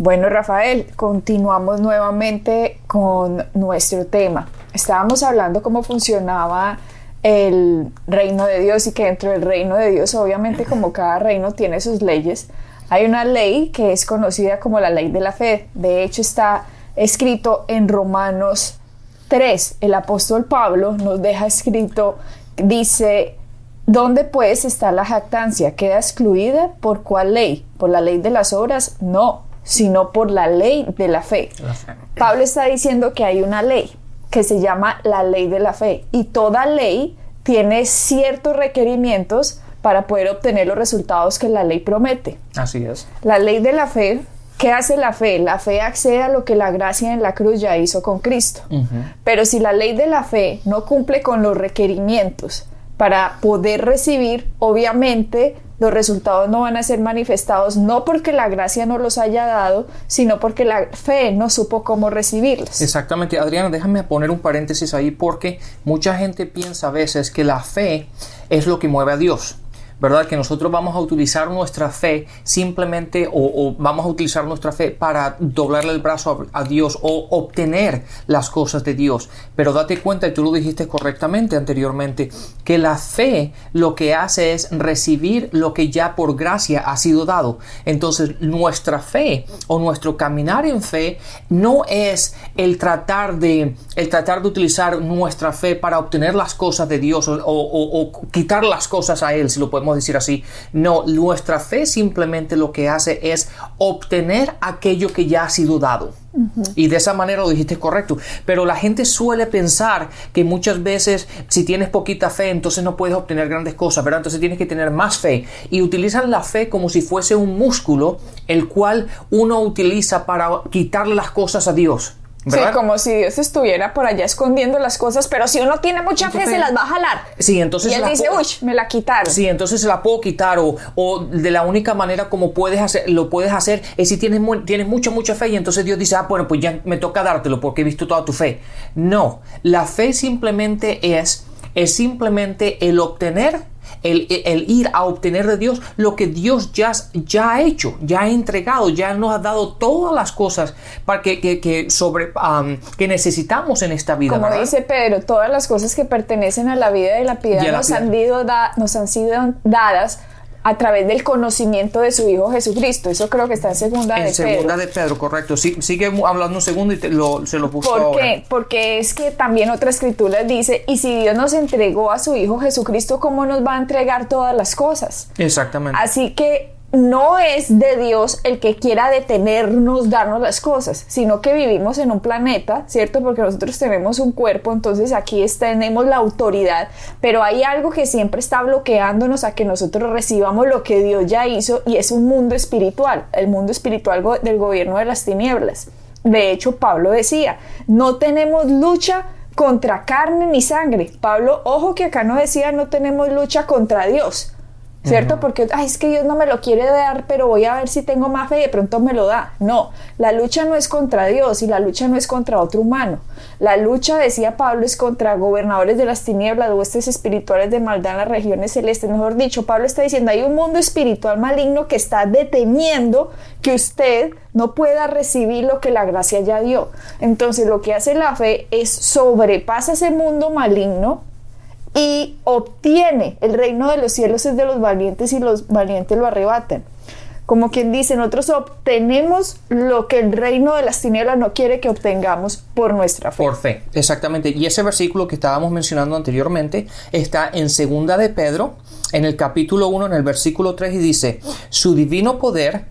Bueno, Rafael, continuamos nuevamente con nuestro tema. Estábamos hablando cómo funcionaba el reino de Dios y que dentro del reino de Dios, obviamente como cada reino tiene sus leyes, hay una ley que es conocida como la ley de la fe. De hecho, está escrito en Romanos 3. El apóstol Pablo nos deja escrito, dice, ¿dónde pues está la jactancia? ¿Queda excluida por cuál ley? ¿Por la ley de las obras? No, sino por la ley de la fe. Pablo está diciendo que hay una ley que se llama la ley de la fe y toda ley tiene ciertos requerimientos para poder obtener los resultados que la ley promete. Así es. La ley de la fe ¿Qué hace la fe? La fe accede a lo que la gracia en la cruz ya hizo con Cristo. Pero si la ley de la fe no cumple con los requerimientos para poder recibir, obviamente los resultados no van a ser manifestados no porque la gracia no los haya dado, sino porque la fe no supo cómo recibirlos. Exactamente, Adriana, déjame poner un paréntesis ahí porque mucha gente piensa a veces que la fe es lo que mueve a Dios. ¿verdad? Que nosotros vamos a utilizar nuestra fe simplemente o, vamos a utilizar nuestra fe para doblarle el brazo a, Dios o obtener las cosas de Dios. Pero date cuenta, y tú lo dijiste correctamente anteriormente, que la fe lo que hace es recibir lo que ya por gracia ha sido dado. Entonces nuestra fe o nuestro caminar en fe no es el tratar de, el tratar de utilizar nuestra fe para obtener las cosas de Dios o, o quitar las cosas a Él, si lo podemos decir así. No, nuestra fe simplemente lo que hace es obtener aquello que ya ha sido dado. Y de esa manera lo dijiste correcto. Pero la gente suele pensar que muchas veces si tienes poquita fe, entonces no puedes obtener grandes cosas, ¿verdad? Entonces tienes que tener más fe. Y utilizan la fe como si fuese un músculo, el cual uno utiliza para quitarle las cosas a Dios. Sí, como si Dios estuviera por allá escondiendo las cosas, pero si uno tiene mucha fe, se las va a jalar. Sí, entonces. Y él dice, uy, me la quitaron. Sí, entonces se la puedo quitar, o, o, de la única manera como puedes hacer, lo puedes hacer es si tienes, tienes mucha, mucha fe, y entonces Dios dice, ah, bueno, pues ya me toca dártelo porque he visto toda tu fe. No, la fe simplemente es, es simplemente el obtener el, ir a obtener de Dios lo que Dios ya, ya ha hecho, ya ha entregado, ya nos ha dado todas las cosas para que, que, sobre, que necesitamos en esta vida. Como dice Pedro, todas las cosas que pertenecen a la vida y la piedad, nos, Han nos han sido dadas a través del conocimiento de su Hijo Jesucristo. Eso creo que está en segunda de Pedro. En segunda de Pedro, correcto. Sí, sigue hablando un segundo y se lo busco ¿Por qué? Porque es que también otra escritura dice, y si Dios nos entregó a su Hijo Jesucristo, ¿cómo nos va a entregar todas las cosas? Exactamente. Así que no es de Dios el que quiera detenernos, darnos las cosas, sino que vivimos en un planeta, ¿cierto? Porque nosotros tenemos un cuerpo, entonces aquí tenemos la autoridad, pero hay algo que siempre está bloqueándonos a que nosotros recibamos lo que Dios ya hizo y es un mundo espiritual, el mundo espiritual del gobierno de las tinieblas. De hecho, Pablo decía, no tenemos lucha contra carne ni sangre. Pablo, ojo que acá no decía no tenemos lucha contra Dios ¿cierto? Porque Ay, es que Dios no me lo quiere dar, pero voy a ver si tengo más fe y de pronto me lo da. No, la lucha no es contra Dios y la lucha no es contra otro humano. La lucha, decía Pablo, es contra gobernadores de las tinieblas, huestes espirituales de maldad en las regiones celestes. Mejor dicho, Pablo está diciendo, hay un mundo espiritual maligno que está deteniendo que usted no pueda recibir lo que la gracia ya dio. Entonces, lo que hace la fe es sobrepasa ese mundo maligno y obtiene el reino de los cielos es de los valientes y los valientes lo arrebatan. Como quien dice, nosotros obtenemos lo que el reino de las tinieblas no quiere que obtengamos por nuestra fe. Por fe, exactamente. Y ese versículo que estábamos mencionando anteriormente está en segunda de Pedro, en el capítulo 1, en el versículo 3, y dice, su divino poder,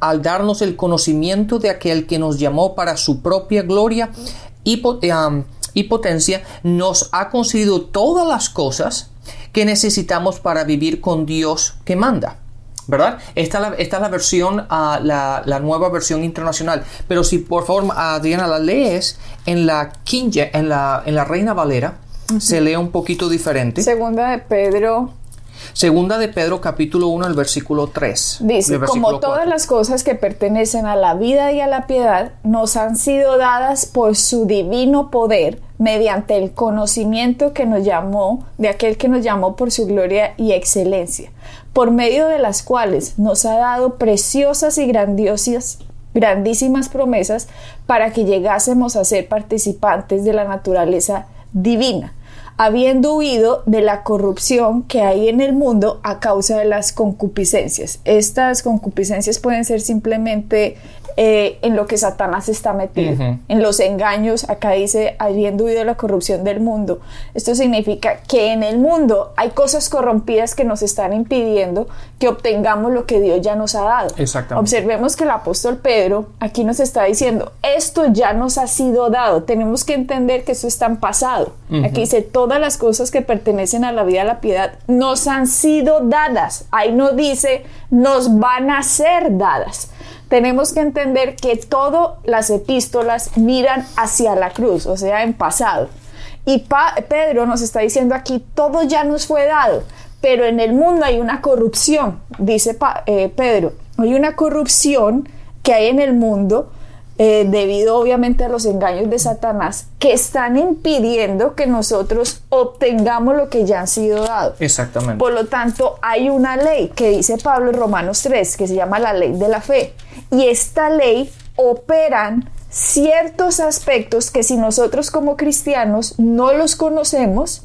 al darnos el conocimiento de aquel que nos llamó para su propia gloria y, um, y potencia, nos ha concedido todas las cosas que necesitamos para vivir con Dios que manda. ¿verdad? Esta es la, esta es la versión, ah, la, la nueva versión internacional. Pero si por favor, Adriana, la lees en la King, en la, en la Reina Valera, se lee un poquito diferente. Segunda de Pedro Segunda de Pedro, capítulo 1, el versículo 3. Dice, versículo como todas 4. las cosas que pertenecen a la vida y a la piedad nos han sido dadas por su divino poder mediante el conocimiento que nos llamó, de aquel que nos llamó por su gloria y excelencia, por medio de las cuales nos ha dado preciosas y grandiosas grandísimas promesas para que llegásemos a ser participantes de la naturaleza divina, habiendo huido de la corrupción que hay en el mundo a causa de las concupiscencias. Estas concupiscencias pueden ser simplemente eh, en lo que Satanás está metido, en los engaños, acá dice, habiendo huido de la corrupción del mundo. Esto significa que en el mundo hay cosas corrompidas que nos están impidiendo que obtengamos lo que Dios ya nos ha dado. Exactamente. Observemos que el apóstol Pedro aquí nos está diciendo, esto ya nos ha sido dado, tenemos que entender que eso está en pasado. Aquí dice, todas las cosas que pertenecen a la vida a la piedad nos han sido dadas. Ahí no dice, nos van a ser dadas. Tenemos que entender que todas las epístolas miran hacia la cruz, o sea, en pasado. Y Pedro nos está diciendo aquí, todo ya nos fue dado, pero en el mundo hay una corrupción, dice eh, Pedro, hay una corrupción que hay en el mundo eh, debido obviamente a los engaños de Satanás que están impidiendo que nosotros obtengamos lo que ya han sido dado. Exactamente. Por lo tanto, hay una ley que dice Pablo en Romanos 3, que se llama la ley de la fe. Y esta ley operan ciertos aspectos que si nosotros como cristianos no los conocemos,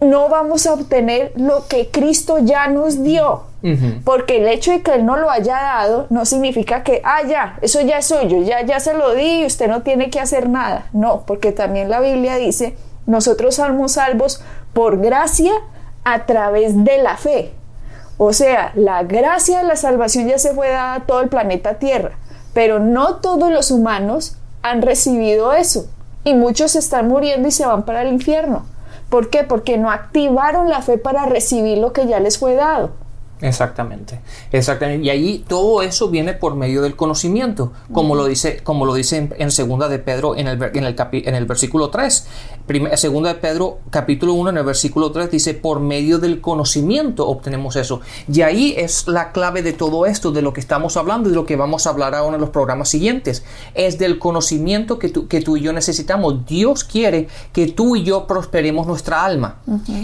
no vamos a obtener lo que Cristo ya nos dio. Porque el hecho de que Él no lo haya dado no significa que, ah, ya, eso ya es suyo, ya, ya se lo di y usted no tiene que hacer nada. No, porque también la Biblia dice, nosotros somos salvos por gracia a través de la fe. O sea, la gracia de la salvación ya se fue dada a todo el planeta Tierra, pero no todos los humanos han recibido eso. Y muchos están muriendo y se van para el infierno. ¿Por qué? Porque no activaron la fe para recibir lo que ya les fue dado. Exactamente, exactamente. Y ahí todo eso viene por medio del conocimiento, como lo dice, como lo dice en, en segunda de Pedro en el, en el, capi- en el versículo 3. Prim- segunda de Pedro capítulo 1 en el versículo 3 dice, por medio del conocimiento obtenemos eso. Y ahí es la clave de todo esto, de lo que estamos hablando y de lo que vamos a hablar ahora en los programas siguientes. Es del conocimiento que tú, que tú y yo necesitamos. Dios quiere que tú y yo prosperemos nuestra alma.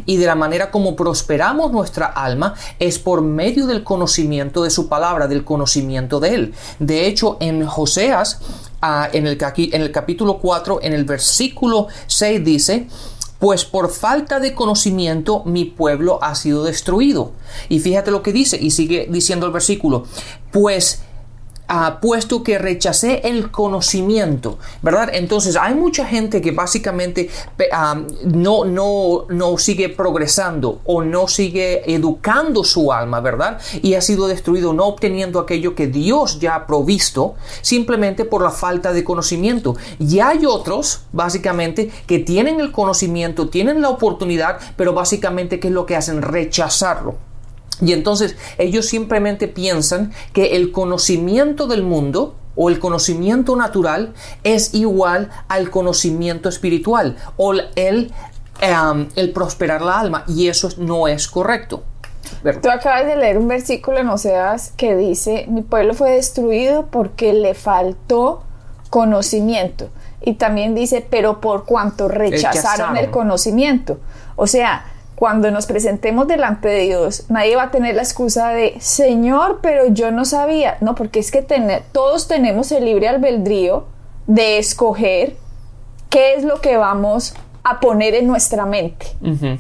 Y de la manera como prosperamos nuestra alma es por medio del conocimiento de su palabra, del conocimiento de Él. De hecho, en Joseas, en, el, caqui- en el capítulo 4, en el versículo 6 dice, pues por falta de conocimiento mi pueblo ha sido destruido. Y fíjate lo que dice, y sigue diciendo el versículo, pues ah, puesto que rechacé el conocimiento, ¿verdad? Entonces hay mucha gente que básicamente ah, no, no, no sigue progresando o no sigue educando su alma, ¿verdad? Y ha sido destruido no obteniendo aquello que Dios ya ha provisto simplemente por la falta de conocimiento. Y hay otros, básicamente, que tienen el conocimiento, tienen la oportunidad, pero básicamente, ¿qué es lo que hacen? Rechazarlo. Y entonces ellos simplemente piensan que el conocimiento del mundo o el conocimiento natural es igual al conocimiento espiritual o el, em, el prosperar la alma y eso no es correcto. Tú acabas de leer un versículo en Oseas que dice, mi pueblo fue destruido porque le faltó conocimiento. Y también dice, pero por cuanto rechazaron Rechazaron. el conocimiento. O sea, cuando nos presentemos delante de Dios, nadie va a tener la excusa de, Señor, pero yo no sabía. No, porque es que tener- todos tenemos el libre albedrío de escoger qué es lo que vamos a poner en nuestra mente.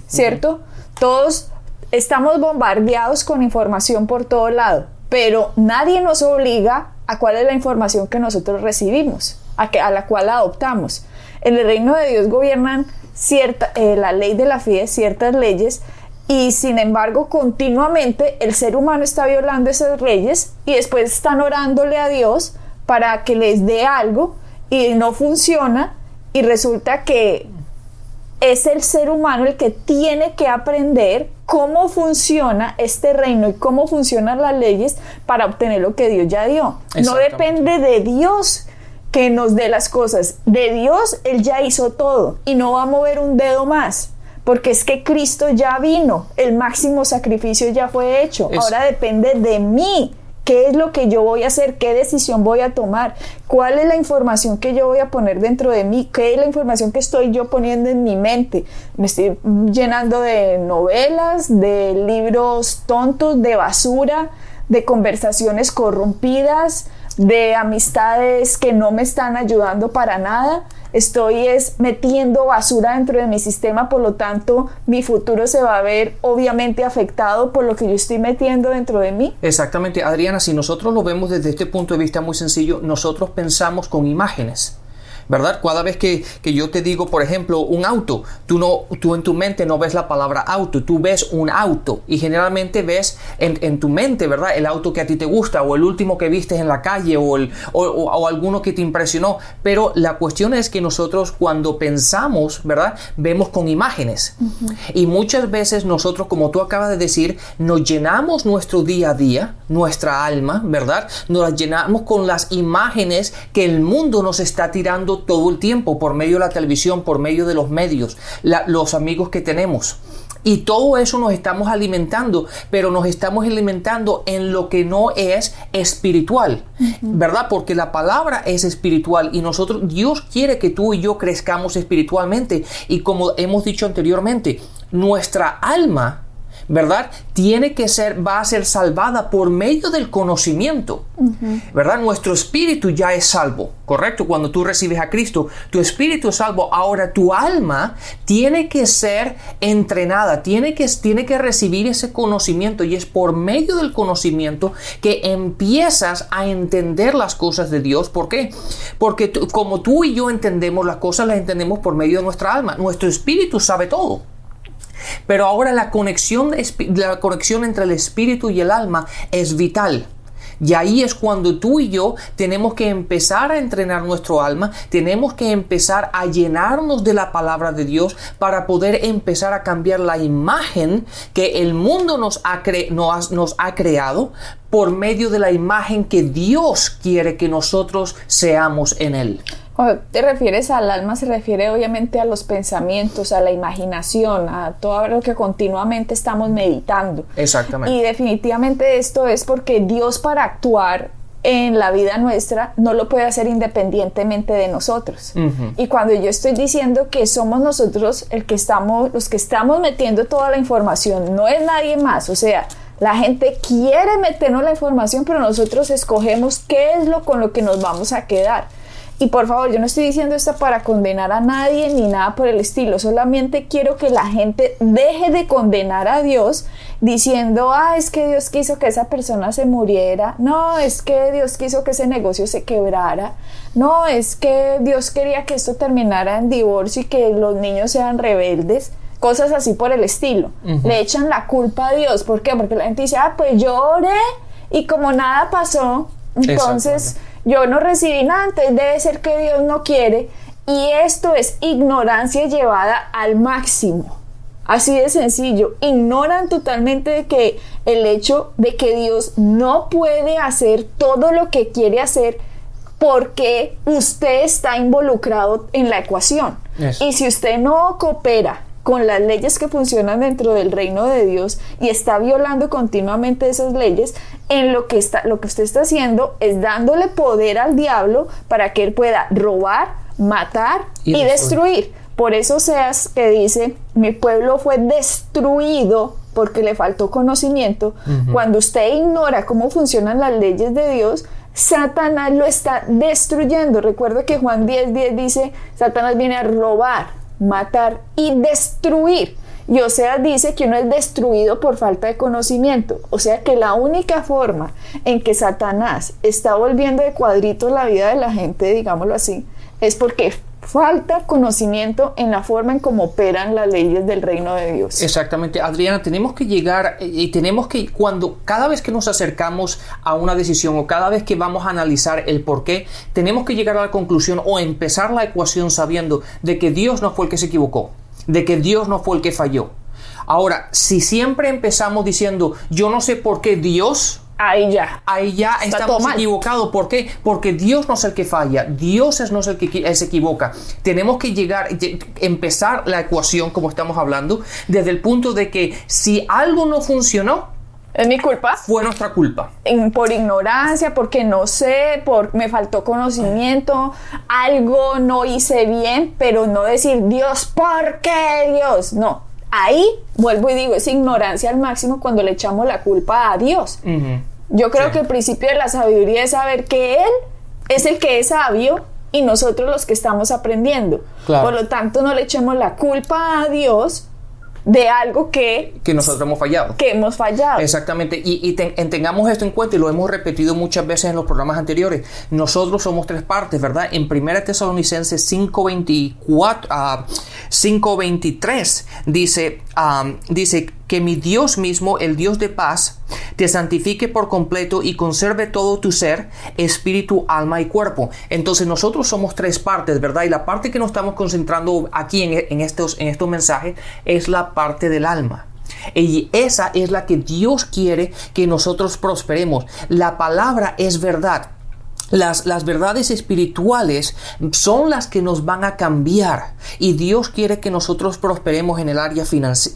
¿cierto? Todos estamos bombardeados con información por todo lado, pero nadie nos obliga a cuál es la información que nosotros recibimos, a, que, a la cual adoptamos. En el reino de Dios gobiernan cierta, eh, la ley de la fe, ciertas leyes, y sin embargo continuamente el ser humano está violando esas leyes y después están orándole a Dios para que les dé algo y no funciona y resulta que es el ser humano el que tiene que aprender cómo funciona este reino y cómo funcionan las leyes para obtener lo que Dios ya dio. No depende de Dios que nos dé las cosas. De Dios, Él ya hizo todo y no va a mover un dedo más. Porque es que Cristo ya vino, el máximo sacrificio ya fue hecho. Ahora depende de mí ¿Qué es lo que yo voy a hacer? ¿Qué decisión voy a tomar? ¿Cuál es la información que yo voy a poner dentro de mí? ¿Qué es la información que estoy yo poniendo en mi mente? Me estoy llenando de novelas, de libros tontos, de basura, de conversaciones corrompidas, de amistades que no me están ayudando para nada estoy es metiendo basura dentro de mi sistema, por lo tanto mi futuro se va a ver obviamente afectado por lo que yo estoy metiendo dentro de mí. Exactamente, Adriana, si nosotros lo vemos desde este punto de vista muy sencillo, nosotros pensamos con imágenes. ¿Verdad? Cada vez que, yo te digo, por ejemplo, un auto, tú, no, tú en tu mente no ves la palabra auto, tú ves un auto y generalmente ves en, tu mente, ¿verdad? El auto que a ti te gusta o el último que viste en la calle o, el, o, alguno que te impresionó. Pero la cuestión es que nosotros cuando pensamos, ¿verdad? Vemos con imágenes. Y muchas veces nosotros, como tú acabas de decir, nos llenamos nuestro día a día, nuestra alma, ¿verdad? Nos llenamos con las imágenes que el mundo nos está tirando todo el tiempo por medio de la televisión, por medio de los medios, los amigos que tenemos. Y todo eso nos estamos alimentando, pero nos estamos alimentando en lo que no es espiritual, ¿verdad? Porque la palabra es espiritual y nosotros, Dios quiere que tú y yo crezcamos espiritualmente. Y como hemos dicho anteriormente, nuestra alma ¿verdad? Tiene que ser, va a ser salvada por medio del conocimiento, ¿verdad? Nuestro espíritu ya es salvo, ¿correcto? Cuando tú recibes a Cristo, tu espíritu es salvo. Ahora tu alma tiene que ser entrenada, tiene que, tiene que recibir ese conocimiento y es por medio del conocimiento que empiezas a entender las cosas de Dios. ¿Por qué? Porque como tú y yo entendemos las cosas, las entendemos por medio de nuestra alma. Nuestro espíritu sabe todo. Pero ahora la conexión, la conexión entre el espíritu y el alma es vital. Y ahí es cuando tú y yo tenemos que empezar a entrenar nuestro alma, tenemos que empezar a llenarnos de la palabra de Dios para poder empezar a cambiar la imagen que el mundo nos ha, nos ha creado por medio de la imagen que Dios quiere que nosotros seamos en Él. Te refieres al alma, se refiere obviamente a los pensamientos, a la imaginación, a todo lo que continuamente estamos meditando. Exactamente. Y definitivamente esto es porque Dios para actuar en la vida nuestra no lo puede hacer independientemente de nosotros. Y cuando yo estoy diciendo que somos nosotros el que estamos, los que estamos metiendo toda la información, no es nadie más. O sea, la gente quiere meternos la información, pero nosotros escogemos qué es lo con lo que nos vamos a quedar. Y por favor, yo no estoy diciendo esto para condenar a nadie ni nada por el estilo, solamente quiero que la gente deje de condenar a Dios diciendo, ah, es que Dios quiso que esa persona se muriera, no, es que Dios quiso que ese negocio se quebrara, no, es que Dios quería que esto terminara en divorcio y que los niños sean rebeldes. Cosas así por el estilo. Le echan la culpa a Dios. ¿Por qué? Porque la gente dice, ah, pues yo oré y como nada pasó, entonces yo no recibí nada, entonces debe ser que Dios no quiere. Y esto es ignorancia llevada al máximo. Así de sencillo. Ignoran totalmente de que el hecho de que Dios no puede hacer todo lo que quiere hacer porque usted está involucrado en la ecuación. Y si usted no coopera con las leyes que funcionan dentro del reino de Dios y está violando continuamente esas leyes, en lo que está lo que usted está haciendo es dándole poder al diablo para que él pueda robar, matar y, destruir. Por eso seas que dice, mi pueblo fue destruido porque le faltó conocimiento. Cuando usted ignora cómo funcionan las leyes de Dios, Satanás lo está destruyendo. Recuerda que Juan 10:10 10 dice, Satanás viene a robar, matar y destruir. Y o sea, dice que uno es destruido por falta de conocimiento. O sea que la única forma en que Satanás está volviendo de cuadritos la vida de la gente, digámoslo así, es porque falta conocimiento en la forma en cómo operan las leyes del reino de Dios. Exactamente, Adriana, tenemos que llegar eh, y tenemos que cuando cada vez que nos acercamos a una decisión o cada vez que vamos a analizar el por qué, tenemos que llegar a la conclusión o empezar la ecuación sabiendo de que Dios no fue el que se equivocó, de que Dios no fue el que falló, Ahora, si siempre empezamos diciendo, yo no sé por qué Dios, ahí ya. Ahí ya estamos equivocados. ¿Por qué? Porque Dios no es el que falla, Dios es no es el que se equivoca. Tenemos que llegar, empezar la ecuación, como estamos hablando, desde el punto de que si algo no funcionó, es mi culpa. Fue nuestra culpa. por ignorancia, porque no sé, por me faltó conocimiento, algo no hice bien, pero no decir Dios, ¿por qué Dios? No. Ahí vuelvo y digo, es ignorancia al máximo cuando le echamos la culpa a Dios. Yo creo que el principio de la sabiduría es saber que Él es el que es sabio y nosotros los que estamos aprendiendo. Por lo tanto, no le echemos la culpa a Dios de algo que... Que nosotros hemos fallado. Que hemos fallado. Exactamente. Y, tengamos esto en cuenta y lo hemos repetido muchas veces en los programas anteriores. Nosotros somos tres partes, ¿verdad? En 1 Tesalonicenses 5.24 a 5.23 dice, um, dice que mi Dios mismo, el Dios de paz, te santifique por completo y conserve todo tu ser, espíritu, alma y cuerpo. Entonces nosotros somos tres partes, ¿verdad? Y la parte que nos estamos concentrando aquí en, estos, en estos mensajes es la parte del alma. Y esa es la que Dios quiere que nosotros prosperemos. La palabra es verdad. Las, verdades espirituales son las que nos van a cambiar y Dios quiere que nosotros prosperemos en el área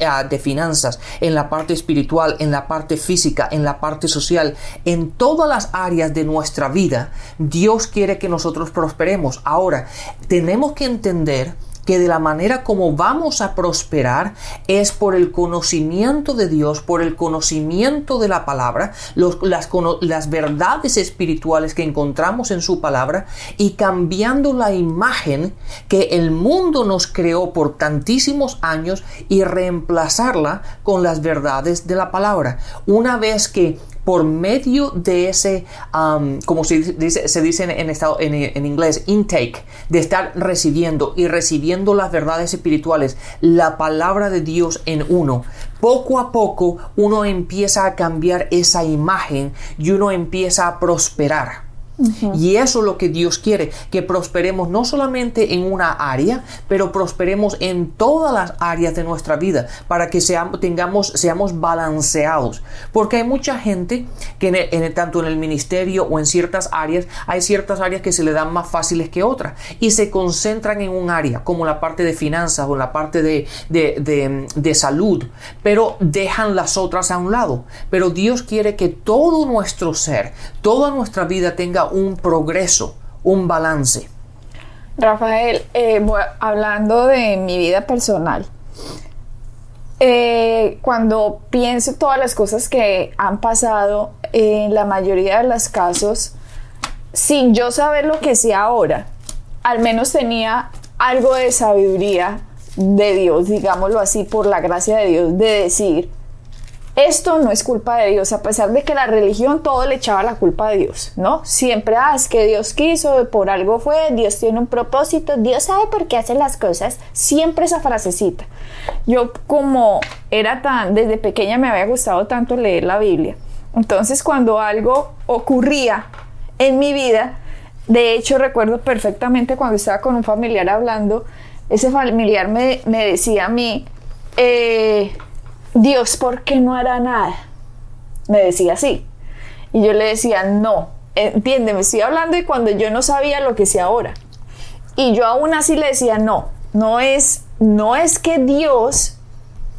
ah, de finanzas, en la parte espiritual, en la parte física, en la parte social, en todas las áreas de nuestra vida. Dios quiere que nosotros prosperemos. Ahora, tenemos que entender que de la manera como vamos a prosperar es por el conocimiento de Dios, por el conocimiento de la palabra, las, verdades espirituales que encontramos en su palabra y cambiando la imagen que el mundo nos creó por tantísimos años y reemplazarla con las verdades de la palabra. Una vez que por medio de ese, como se dice, se dice en, estado, en, inglés, intake, de estar recibiendo y recibiendo las verdades espirituales, la palabra de Dios en uno, poco a poco uno empieza a cambiar esa imagen y uno empieza a prosperar. Y eso es lo que Dios quiere, que prosperemos no solamente en una área, pero prosperemos en todas las áreas de nuestra vida, para que seamos, tengamos, seamos balanceados. Porque hay mucha gente que en tanto en el ministerio o en ciertas áreas, hay ciertas áreas que se le dan más fáciles que otras y se concentran en un área, como la parte de finanzas o la parte de, de salud, pero dejan las otras a un lado. Pero Dios quiere que todo nuestro ser, toda nuestra vida tenga un progreso, un balance. Rafael, eh, hablando de mi vida personal, eh, cuando pienso todas las cosas que han pasado, en la mayoría de los casos, sin yo saber lo que sé ahora, al menos tenía algo de sabiduría de Dios, digámoslo así, por la gracia de Dios, de decir, esto no es culpa de Dios, a pesar de que la religión todo le echaba la culpa a Dios, ¿no? Siempre, ah, es que Dios quiso, por algo fue, Dios tiene un propósito, Dios sabe por qué hace las cosas, siempre esa frasecita. Yo como era tan, desde pequeña me había gustado tanto leer la Biblia, entonces cuando algo ocurría en mi vida, de hecho recuerdo perfectamente cuando estaba con un familiar hablando, ese familiar me, me decía a mí, eh, Dios, ¿por qué no hará nada? Me decía así. Y yo le decía, no, entiende, me estoy hablando de cuando yo no sabía lo que sé ahora. Y yo aún así le decía, no, no es, no es que Dios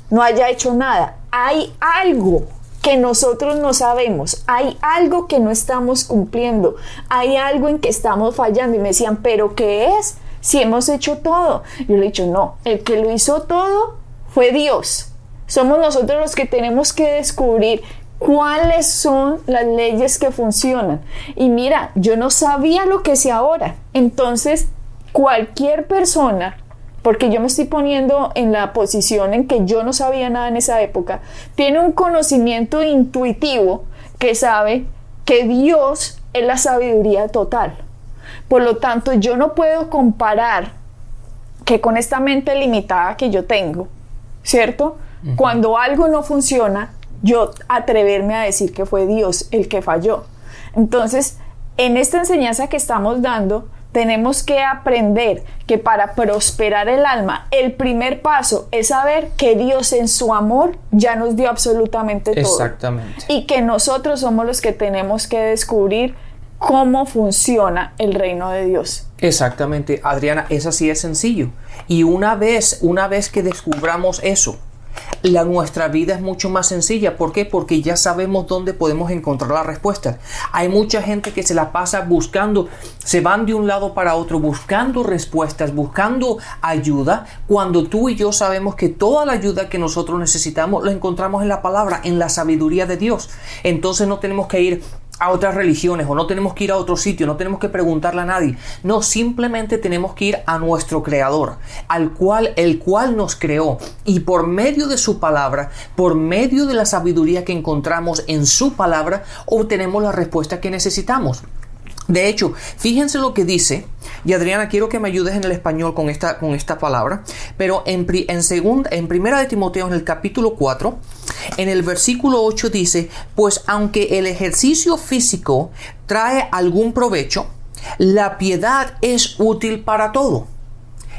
no haya hecho nada. Hay algo que nosotros no sabemos, hay algo que no estamos cumpliendo, hay algo en que estamos fallando. Y me decían, ¿pero qué es? Si hemos hecho todo. Yo le he dicho, no, el que lo hizo todo fue Dios. Somos nosotros los que tenemos que descubrir cuáles son las leyes que funcionan. Y mira, yo no sabía lo que sé ahora. Entonces, cualquier persona, porque yo me estoy poniendo en la posición en que yo no sabía nada en esa época, tiene un conocimiento intuitivo que sabe que Dios es la sabiduría total. Por lo tanto, yo no puedo comparar que con esta mente limitada que yo tengo, ¿cierto? Cuando algo no funciona, yo atreverme a decir que fue Dios el que falló. Entonces, en esta enseñanza que estamos dando, tenemos que aprender que para prosperar el alma, el primer paso es saber que Dios en su amor ya nos dio absolutamente todo. Exactamente. Y que nosotros somos los que tenemos que descubrir cómo funciona el reino de Dios. Exactamente, Adriana, es así de sencillo. Y una vez, una vez que descubramos eso, la, nuestra vida es mucho más sencilla. ¿Por qué? Porque ya sabemos dónde podemos encontrar la respuesta. Hay mucha gente que se la pasa buscando, se van de un lado para otro buscando respuestas, buscando ayuda, cuando tú y yo sabemos que toda la ayuda que nosotros necesitamos la encontramos en la palabra, en la sabiduría de Dios. Entonces no tenemos que ir a otras religiones o no tenemos que ir a otro sitio, no tenemos que preguntarle a nadie. No, simplemente tenemos que ir a nuestro creador, al cual el cual nos creó y por medio de su palabra, por medio de la sabiduría que encontramos en su palabra, obtenemos la respuesta que necesitamos. De hecho, fíjense lo que dice, y Adriana, quiero que me ayudes en el español con esta, con esta palabra, pero en, en, segunda, en primera de Timoteo, en el capítulo 4, en el versículo 8 dice, pues aunque el ejercicio físico trae algún provecho, la piedad es útil para todo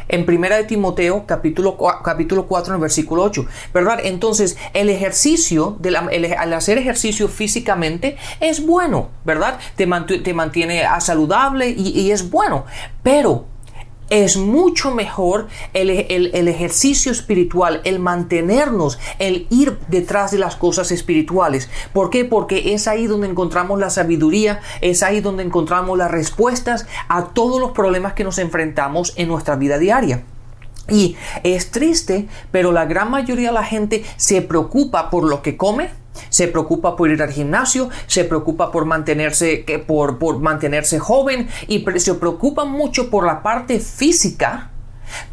en Primera de Timoteo capítulo, capítulo 4 en el versículo 8, ¿verdad? Entonces el ejercicio, al hacer ejercicio físicamente es bueno, ¿verdad? Te, te mantiene saludable y, y es bueno, pero es mucho mejor el, ejercicio espiritual, el mantenernos, el ir detrás de las cosas espirituales. ¿Por qué? Porque es ahí donde encontramos la sabiduría, es ahí donde encontramos las respuestas a todos los problemas que nos enfrentamos en nuestra vida diaria. Y es triste, pero la gran mayoría de la gente se preocupa por lo que come, se preocupa por ir al gimnasio, se preocupa por mantenerse, por, por mantenerse joven y se preocupa mucho por la parte física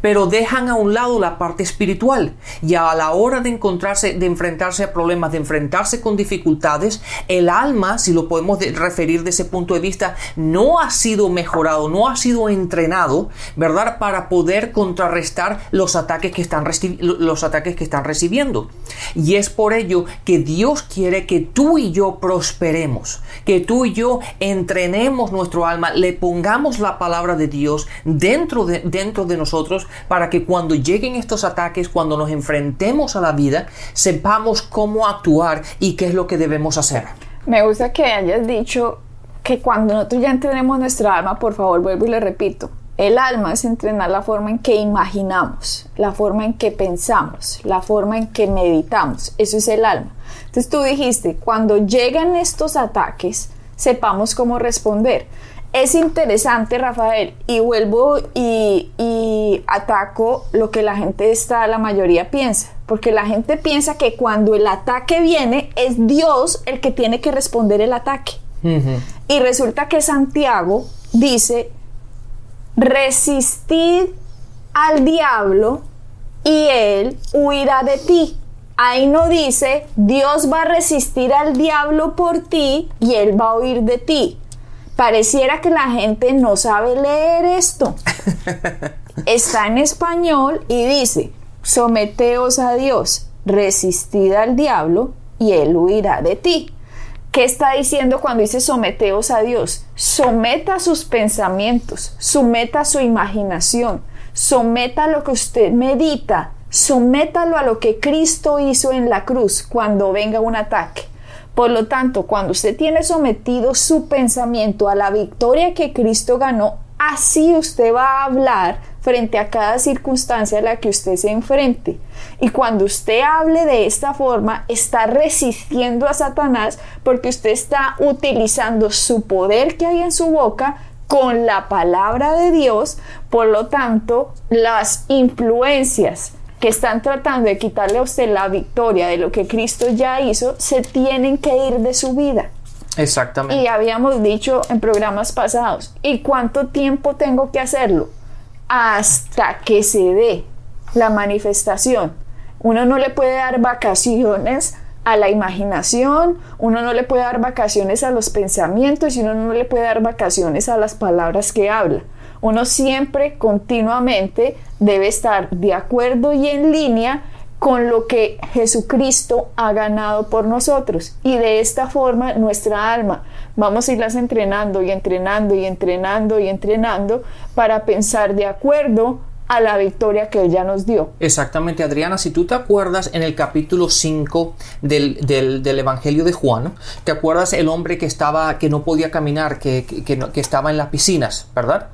pero dejan a un lado la parte espiritual y a la hora de encontrarse, de enfrentarse a problemas, de enfrentarse con dificultades, el alma, si lo podemos referir de ese punto de vista, no ha sido mejorado, no ha sido entrenado, ¿verdad? Para poder contrarrestar los ataques que están, los ataques que están recibiendo. Y es por ello que Dios quiere que tú y yo prosperemos, que tú y yo entrenemos nuestro alma, le pongamos la palabra de Dios dentro de, dentro de nosotros, para que cuando lleguen estos ataques, cuando nos enfrentemos a la vida, sepamos cómo actuar y qué es lo que debemos hacer. Me gusta que hayas dicho que cuando nosotros ya entrenemos nuestra alma, por favor, vuelvo y le repito, el alma es entrenar la forma en que imaginamos, la forma en que pensamos, la forma en que meditamos. Eso es el alma. Entonces tú dijiste, cuando llegan estos ataques, sepamos cómo responder es interesante, Rafael, y vuelvo y, ataco lo que la gente está, la mayoría piensa, porque la gente piensa que cuando el ataque viene es Dios el que tiene que responder el ataque. Y resulta que Santiago dice, resistid al diablo y él huirá de ti. Ahí no dice, Dios va a resistir al diablo por ti y él va a huir de ti Pareciera que la gente no sabe leer esto. Está en español y dice, someteos a Dios, resistid al diablo y él huirá de ti. ¿Qué está diciendo cuando dice someteos a Dios? Someta sus pensamientos, someta su imaginación, someta lo que usted medita, sométalo a lo que Cristo hizo en la cruz cuando venga un ataque. Por lo tanto, cuando usted tiene sometido su pensamiento a la victoria que Cristo ganó, así usted va a hablar frente a cada circunstancia a la que usted se enfrente. Y cuando usted hable de esta forma, está resistiendo a Satanás porque usted está utilizando su poder que hay en su boca con la palabra de Dios. Por lo tanto, las influencias que están tratando de quitarle a usted la victoria de lo que Cristo ya hizo, se tienen que ir de su vida. Exactamente. Y habíamos dicho en programas pasados, ¿y cuánto tiempo tengo que hacerlo? Hasta que se dé la manifestación. Uno no le puede dar vacaciones a la imaginación, uno no le puede dar vacaciones a los pensamientos y uno no le puede dar vacaciones a las palabras que habla uno siempre continuamente debe estar de acuerdo y en línea con lo que Jesucristo ha ganado por nosotros. Y de esta forma nuestra alma vamos a irlas entrenando y entrenando y entrenando y entrenando para pensar de acuerdo a la victoria que Él ya nos dio. Exactamente, Adriana, si tú te acuerdas en el capítulo 5 del, del, Evangelio de Juan, ¿te acuerdas el hombre que estaba, que no podía caminar, que, que, estaba en las piscinas, ¿verdad?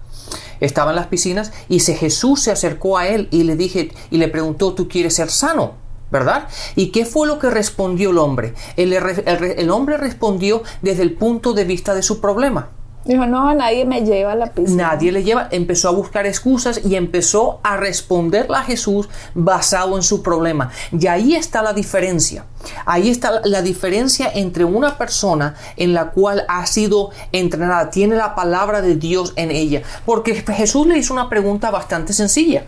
Estaba en las piscinas y se, Jesús se acercó a él y le dije y le preguntó, ¿tú quieres ser sano? ¿verdad? ¿Y qué fue lo que respondió el hombre? el, hombre respondió desde el punto de vista de su problema. Dijo, no, nadie me lleva a la piscina. Nadie le lleva. Empezó a buscar excusas y empezó a responderle a Jesús basado en su problema. Y ahí está la diferencia. Ahí está la diferencia entre una persona en la cual ha sido entrenada, tiene la palabra de Dios en ella. Porque Jesús le hizo una pregunta bastante sencilla.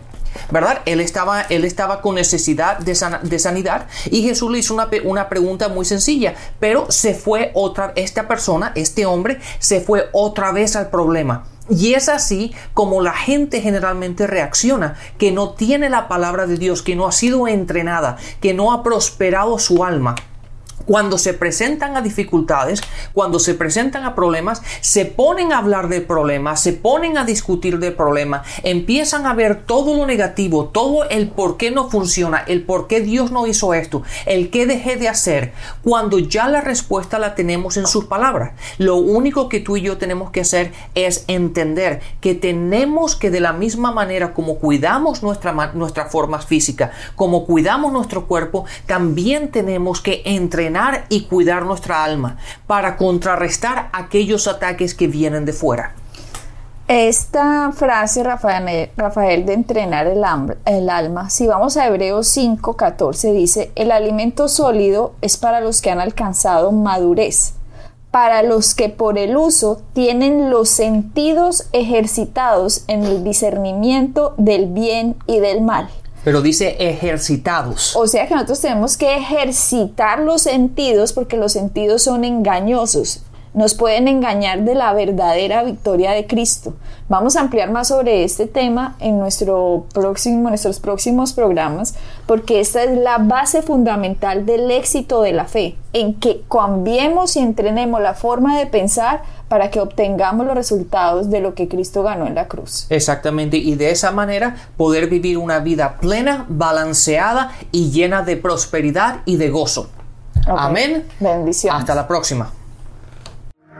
¿Verdad? Él estaba, él estaba con necesidad de, sanidad y Jesús le hizo una, una, pregunta muy sencilla, pero se fue otra, esta persona, este hombre, se fue otra vez al problema. Y es así como la gente generalmente reacciona, que no tiene la palabra de Dios, que no ha sido entrenada, que no ha prosperado su alma cuando se presentan a dificultades, cuando se presentan a problemas, se ponen a hablar de problemas, se ponen a discutir de problemas, empiezan a ver todo lo negativo, todo el por qué no funciona, el por qué Dios no hizo esto, el qué dejé de hacer, cuando ya la respuesta la tenemos en sus palabras. Lo único que tú y yo tenemos que hacer es entender que tenemos que de la misma manera como cuidamos nuestra, nuestra forma física, como cuidamos nuestro cuerpo, también tenemos que entrenar y cuidar nuestra alma para contrarrestar aquellos ataques que vienen de fuera. Esta frase, Rafael, Rafael de entrenar el, el, alma, si vamos a Hebreos 5, 14, dice, el alimento sólido es para los que han alcanzado madurez, para los que por el uso tienen los sentidos ejercitados en el discernimiento del bien y del mal. Pero dice ejercitados. O sea que nosotros tenemos que ejercitar los sentidos porque los sentidos son engañosos. Nos pueden engañar de la verdadera victoria de Cristo. Vamos a ampliar más sobre este tema en nuestro próximo, nuestros próximos programas, porque esta es la base fundamental del éxito de la fe, en que cambiemos y entrenemos la forma de pensar para que obtengamos los resultados de lo que Cristo ganó en la cruz. Exactamente, y de esa manera poder vivir una vida plena, balanceada y llena de prosperidad y de gozo. Amén. Bendiciones. Hasta la próxima.